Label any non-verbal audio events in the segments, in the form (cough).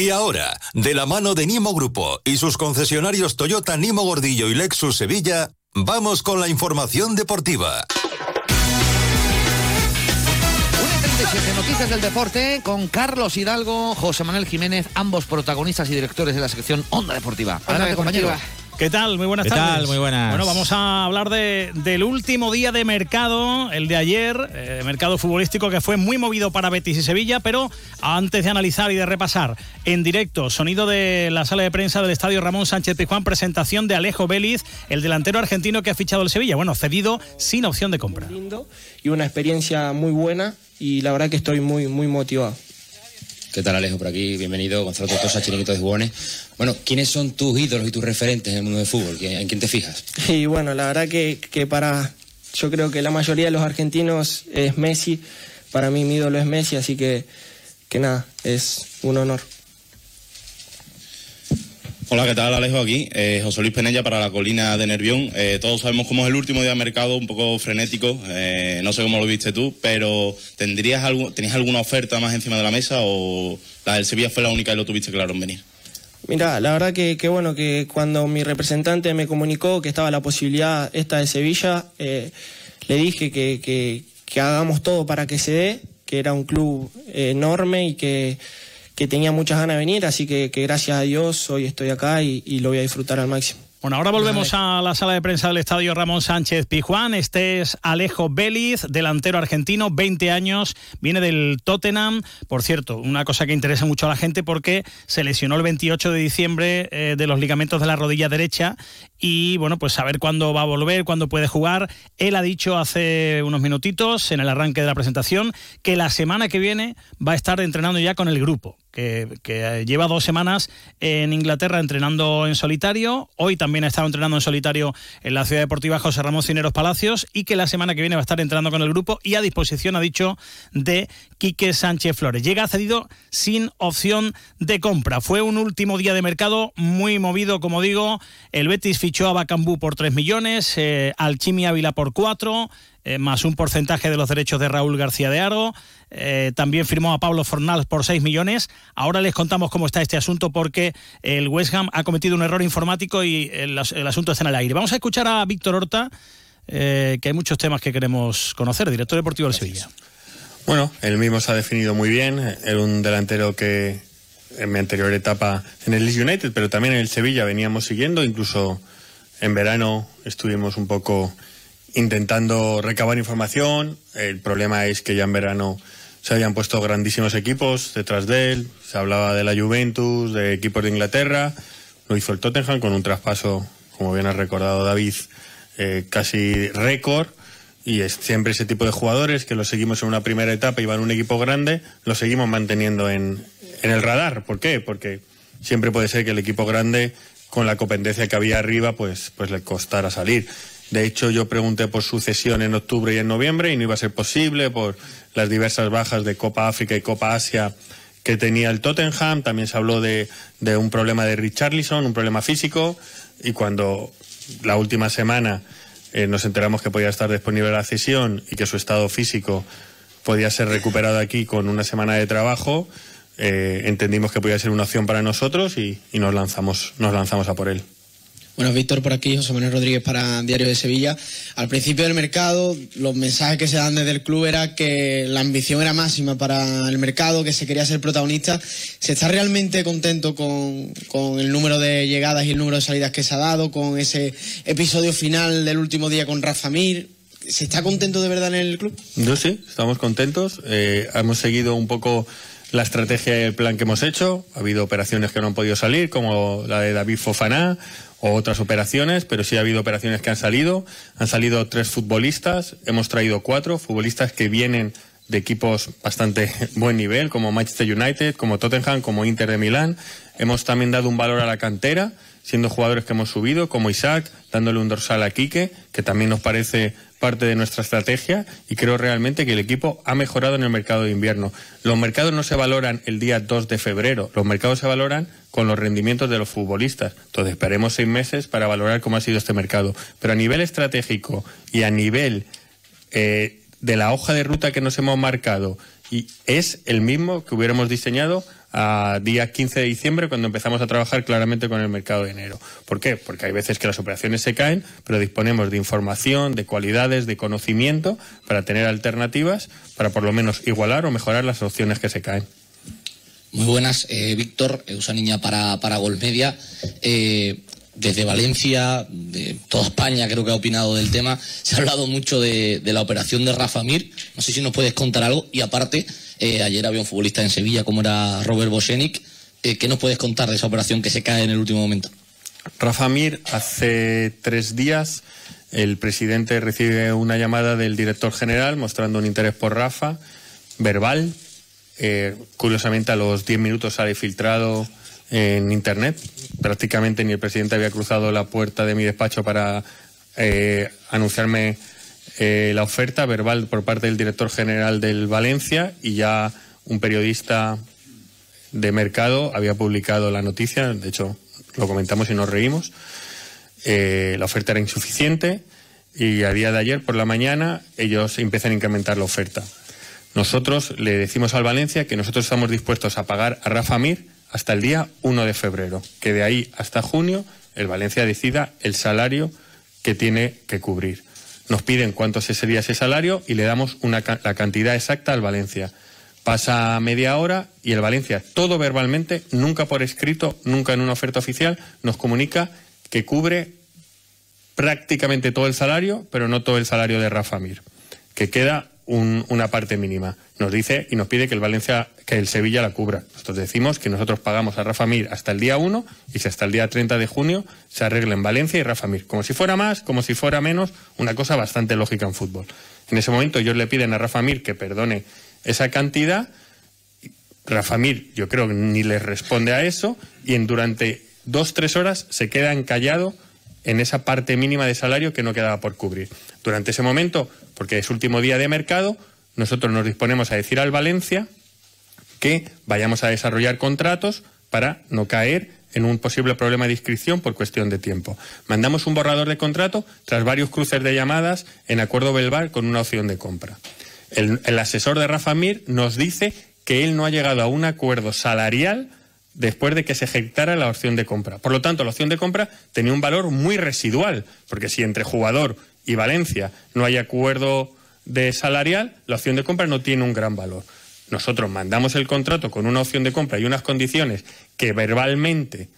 Y ahora, de la mano de Nimo Grupo y sus concesionarios Toyota Nimo Gordillo y Lexus Sevilla, vamos con la información deportiva. Una noticias del deporte con Carlos Hidalgo, José Manuel Jiménez, ambos protagonistas y directores de la sección Onda Deportiva. Adelante, compañero. ¿Qué tal? Muy buenas ¿Qué tardes. tal? Muy buenas. Bueno, vamos a hablar de, del último día de mercado, el de ayer, eh, mercado futbolístico que fue muy movido para Betis y Sevilla, pero antes de analizar y de repasar en directo, sonido de la sala de prensa del estadio Ramón Sánchez Pizjuán, presentación de Alejo Vélez, el delantero argentino que ha fichado el Sevilla. Bueno, cedido sin opción de compra. lindo y una experiencia muy buena y la verdad que estoy muy, muy motivado. ¿Qué tal Alejo por aquí? Bienvenido, Gonzalo Tortosa, Chiringuito de Jugones. Bueno, ¿quiénes son tus ídolos y tus referentes en el mundo del fútbol? ¿En quién te fijas? Y bueno, la verdad que, que para, yo creo que la mayoría de los argentinos es Messi, para mí mi ídolo es Messi, así que, que nada, es un honor. Hola, ¿qué tal Alejo aquí? Eh, José Luis Penella para la colina de Nervión. Eh, todos sabemos cómo es el último día de mercado, un poco frenético. Eh, no sé cómo lo viste tú, pero ¿tendrías algo, ¿tenías alguna oferta más encima de la mesa o la del Sevilla fue la única y lo tuviste claro en venir? Mira, la verdad que, que bueno, que cuando mi representante me comunicó que estaba la posibilidad esta de Sevilla, eh, le dije que, que, hagamos todo para que se dé, que era un club enorme y que, que tenía muchas ganas de venir, así que, que gracias a Dios hoy estoy acá y, y lo voy a disfrutar al máximo. Bueno, ahora volvemos a la sala de prensa del estadio Ramón Sánchez Pijuán. Este es Alejo Vélez, delantero argentino, 20 años, viene del Tottenham. Por cierto, una cosa que interesa mucho a la gente porque se lesionó el 28 de diciembre eh, de los ligamentos de la rodilla derecha y bueno, pues saber cuándo va a volver, cuándo puede jugar. Él ha dicho hace unos minutitos en el arranque de la presentación que la semana que viene va a estar entrenando ya con el grupo. Que, lleva dos semanas en Inglaterra entrenando en solitario. Hoy también ha estado entrenando en solitario en la Ciudad Deportiva José Ramón Cineros Palacios y que la semana que viene va a estar entrenando con el grupo y a disposición, ha dicho, de Quique Sánchez Flores. Llega cedido sin opción de compra. Fue un último día de mercado muy movido, como digo. El Betis fichó a Bacambú por 3 millones, eh, al Chimi Ávila por 4. Eh, más un porcentaje de los derechos de Raúl García de Argo. Eh, también firmó a Pablo Fornal por 6 millones. Ahora les contamos cómo está este asunto porque el West Ham ha cometido un error informático y el, el asunto está en el aire. Vamos a escuchar a Víctor Horta, eh, que hay muchos temas que queremos conocer, director deportivo del Sevilla. Bueno, él mismo se ha definido muy bien. Era un delantero que en mi anterior etapa en el Leeds United, pero también en el Sevilla veníamos siguiendo. Incluso en verano estuvimos un poco intentando recabar información. El problema es que ya en verano se habían puesto grandísimos equipos detrás de él. Se hablaba de la Juventus, de equipos de Inglaterra. Lo hizo el Tottenham con un traspaso, como bien ha recordado David, eh, casi récord. Y es siempre ese tipo de jugadores que los seguimos en una primera etapa y van a un equipo grande, los seguimos manteniendo en, en el radar. ¿Por qué? Porque siempre puede ser que el equipo grande, con la competencia que había arriba, pues, pues le costara salir. De hecho, yo pregunté por sucesión en octubre y en noviembre y no iba a ser posible por las diversas bajas de Copa África y Copa Asia que tenía el Tottenham. También se habló de, de un problema de Richarlison, un problema físico. Y cuando la última semana eh, nos enteramos que podía estar disponible la cesión y que su estado físico podía ser recuperado aquí con una semana de trabajo, eh, entendimos que podía ser una opción para nosotros y, y nos, lanzamos, nos lanzamos a por él. Bueno, Víctor, por aquí, José Manuel Rodríguez para Diario de Sevilla. Al principio del mercado, los mensajes que se dan desde el club era que la ambición era máxima para el mercado, que se quería ser protagonista. ¿Se está realmente contento con, con el número de llegadas y el número de salidas que se ha dado, con ese episodio final del último día con Rafa Mir? ¿Se está contento de verdad en el club? Yo sí, estamos contentos. Eh, hemos seguido un poco la estrategia y el plan que hemos hecho. Ha habido operaciones que no han podido salir, como la de David Fofaná o otras operaciones, pero sí ha habido operaciones que han salido. Han salido tres futbolistas, hemos traído cuatro futbolistas que vienen de equipos bastante (laughs) buen nivel, como Manchester United, como Tottenham, como Inter de Milán. Hemos también dado un valor a la cantera, siendo jugadores que hemos subido, como Isaac, dándole un dorsal a Quique, que también nos parece parte de nuestra estrategia y creo realmente que el equipo ha mejorado en el mercado de invierno. Los mercados no se valoran el día 2 de febrero, los mercados se valoran con los rendimientos de los futbolistas. Entonces esperemos seis meses para valorar cómo ha sido este mercado. Pero a nivel estratégico y a nivel eh, de la hoja de ruta que nos hemos marcado y es el mismo que hubiéramos diseñado a día 15 de diciembre cuando empezamos a trabajar claramente con el mercado de enero. ¿Por qué? Porque hay veces que las operaciones se caen, pero disponemos de información, de cualidades, de conocimiento para tener alternativas para por lo menos igualar o mejorar las opciones que se caen. Muy buenas, eh, Víctor, usa niña para, para Golmedia. Eh, desde Valencia, de toda España creo que ha opinado del tema. Se ha hablado mucho de, la operación de Rafa Mir. No sé si nos puedes contar algo. Y aparte, eh, ayer había un futbolista en Sevilla como era Robert Boschenic. Eh, ¿Qué nos puedes contar de esa operación que se cae en el último momento? Rafa Mir, hace tres días el presidente recibe una llamada del director general mostrando un interés por Rafa, verbal. Eh, curiosamente a los diez minutos sale filtrado en Internet. Prácticamente ni el presidente había cruzado la puerta de mi despacho para anunciarme eh, la oferta verbal por parte del director general del Valencia y ya un periodista de mercado había publicado la noticia, de hecho lo comentamos y nos reímos. Eh, la oferta era insuficiente y a día de ayer por la mañana ellos empiezan a incrementar la oferta. Nosotros le decimos al Valencia que nosotros estamos dispuestos a pagar a Rafa Mir hasta el día 1 de febrero, que de ahí hasta junio el Valencia decida el salario que tiene que cubrir. Nos piden cuánto sería ese salario y le damos la cantidad exacta al Valencia. Pasa media hora y el Valencia, todo verbalmente, nunca por escrito, nunca en una oferta oficial, nos comunica que cubre prácticamente todo el salario, pero no todo el salario de Rafa Mir, que queda una parte mínima. Nos dice y nos pide que el Valencia, que el Sevilla la cubra. Nosotros decimos que nosotros pagamos a Rafa Mir hasta el día 1 y si hasta el día 30 de junio se arregla en Valencia y Rafa Mir. Como si fuera más, como si fuera menos, una cosa bastante lógica en fútbol. En ese momento ellos le piden a Rafa Mir que perdone esa cantidad. Rafa Mir, yo creo que ni les responde a eso y en durante dos, tres horas se queda encallado en esa parte mínima de salario que no quedaba por cubrir. Durante ese momento, porque es último día de mercado, nosotros nos disponemos a decir al Valencia que vayamos a desarrollar contratos para no caer en un posible problema de inscripción por cuestión de tiempo. Mandamos un borrador de contrato tras varios cruces de llamadas en acuerdo verbal con una opción de compra. El, el asesor de Rafa Mir nos dice que él no ha llegado a un acuerdo salarial después de que se ejecutara la opción de compra. Por lo tanto, la opción de compra tenía un valor muy residual, porque si entre jugador y Valencia no hay acuerdo de salarial, la opción de compra no tiene un gran valor. Nosotros mandamos el contrato con una opción de compra y unas condiciones que verbalmente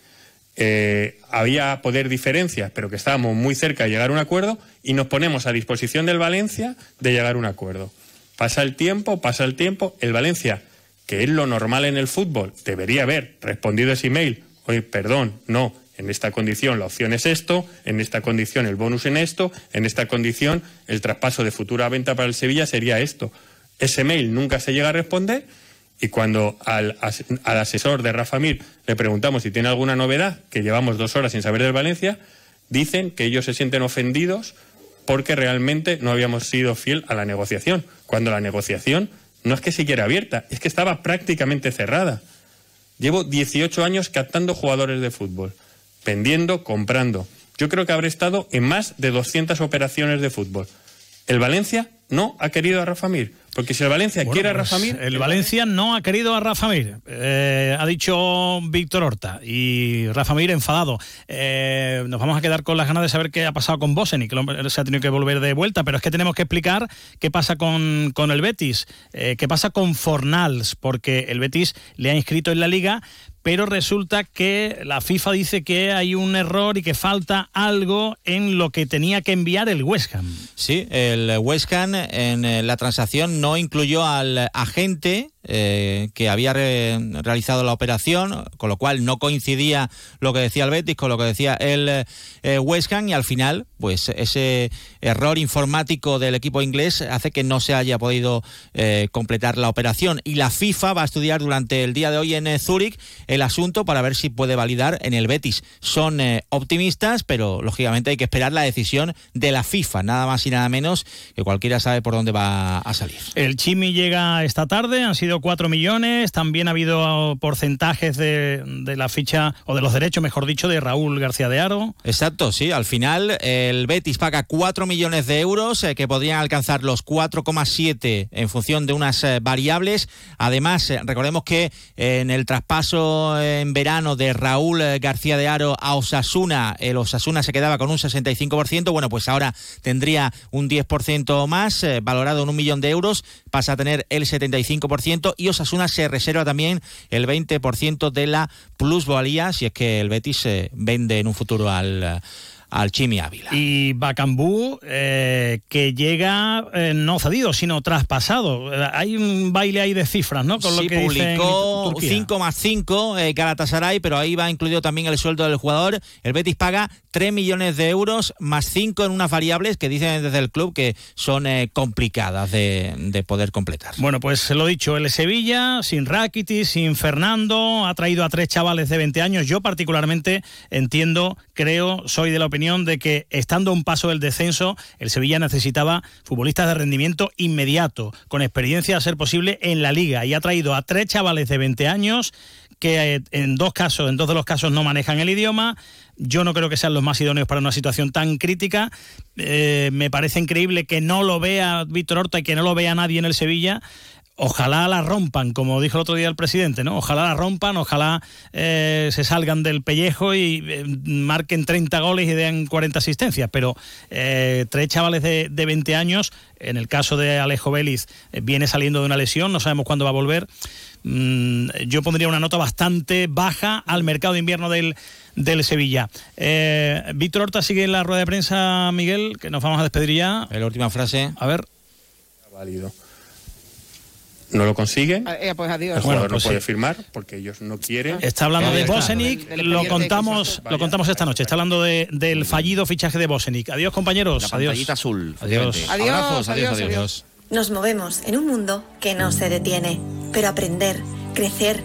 eh, había poder diferencias, pero que estábamos muy cerca de llegar a un acuerdo y nos ponemos a disposición del Valencia de llegar a un acuerdo. Pasa el tiempo, pasa el tiempo, el Valencia, que es lo normal en el fútbol, debería haber respondido ese email, oye, perdón, no, en esta condición la opción es esto, en esta condición el bonus en esto, en esta condición el traspaso de futura venta para el Sevilla sería esto. Ese mail nunca se llega a responder y cuando al, asesor de Rafa Mir le preguntamos si tiene alguna novedad, que llevamos dos horas sin saber del Valencia, dicen que ellos se sienten ofendidos porque realmente no habíamos sido fiel a la negociación, cuando la negociación no es que siquiera abierta, es que estaba prácticamente cerrada. Llevo 18 años captando jugadores de fútbol vendiendo, comprando. Yo creo que habré estado en más de 200 operaciones de fútbol. El Valencia no ha querido a Rafa Mir. Porque si el Valencia quiere a Rafa Mir... El, Valencia no ha querido a Rafa Mir. Eh, ha dicho Víctor Horta. Y Rafa Mir enfadado. Eh, nos vamos a quedar con las ganas de saber qué ha pasado con Bosen y que se ha tenido que volver de vuelta. Pero es que tenemos que explicar qué pasa con, con el Betis. Eh, qué pasa con Fornals. Porque el Betis le ha inscrito en la liga, pero resulta que la FIFA dice que hay un error y que falta algo en lo que tenía que enviar el West Ham. Sí, el West Ham en eh, la transacción no incluyó al agente eh, que había realizado la operación, con lo cual no coincidía lo que decía el Betis con lo que decía el eh, West Ham y al final, pues ese error informático del equipo inglés hace que no se haya podido eh, completar la operación y la FIFA va a estudiar durante el día de hoy en Zúrich el asunto para ver si puede validar en el Betis. Son optimistas, pero lógicamente hay que esperar la decisión de la FIFA, nada más y nada menos que cualquiera sabe por dónde va a salir. El Chimi llega esta tarde, han sido habido 4 millones, también ha habido porcentajes de, la ficha, o de los derechos, mejor dicho, de Raúl García de Aro. Exacto, sí. Al final el Betis paga 4 millones de euros eh, que podrían alcanzar los 4,7 en función de unas eh, variables. Además, eh, recordemos que en el traspaso en verano de Raúl García de Aro a Osasuna, el Osasuna se quedaba con un 65%. Bueno, pues ahora tendría un 10% más, valorado en un millón de euros, pasa a tener el 75% y Osasuna se reserva también el 20% de la plusvalía si es que el Betis se vende en un futuro al al Chimi Ávila. Y Bacambú, eh, que llega eh, no cedido, sino traspasado. Eh, hay un baile ahí de cifras, ¿no? Con lo que publicó 5 más 5 eh, Galatasaray, pero ahí va incluido también el sueldo del jugador. El Betis paga 3 millones de euros más 5 en unas variables que dicen desde el club que son complicadas de, de, poder completar. Bueno, pues lo dicho, el Sevilla, sin Rakitic, sin Fernando, ha traído a tres chavales de 20 años. Yo particularmente entiendo, creo, soy de la opinión de que, estando a un paso del descenso, el Sevilla necesitaba futbolistas de rendimiento inmediato, con experiencia a ser posible en la liga. Y ha traído a tres chavales de 20 años que eh, en dos casos, en dos de los casos no manejan el idioma. Yo no creo que sean los más idóneos para una situación tan crítica. Eh, me parece increíble que no lo vea Víctor Horta y que no lo vea nadie en el Sevilla ojalá la rompan, como dijo el otro día el presidente, ¿no? Ojalá la rompan, ojalá eh, se salgan del pellejo y eh, marquen 30 goles y den 40 asistencias, pero eh, tres chavales de, 20 años, en el caso de Alejo Vélez, viene saliendo de una lesión, no sabemos cuándo va a volver. Mm, yo pondría una nota bastante baja al mercado de invierno del, del Sevilla. Víctor Horta sigue en la rueda de prensa, Miguel, que nos vamos a despedir ya. La última frase. A ver. Válido no lo consigue. Ah, eh, pues adiós. El jugador no pues puede firmar porque ellos no quieren. Está hablando de Bosenic, lo contamos, lo contamos esta noche. Está hablando de, del fallido fichaje de Bosenic. Adiós, compañeros. La adiós. azul. Adiós. Adiós, adiós, adiós. Nos movemos en un mundo que no se detiene, pero aprender, crecer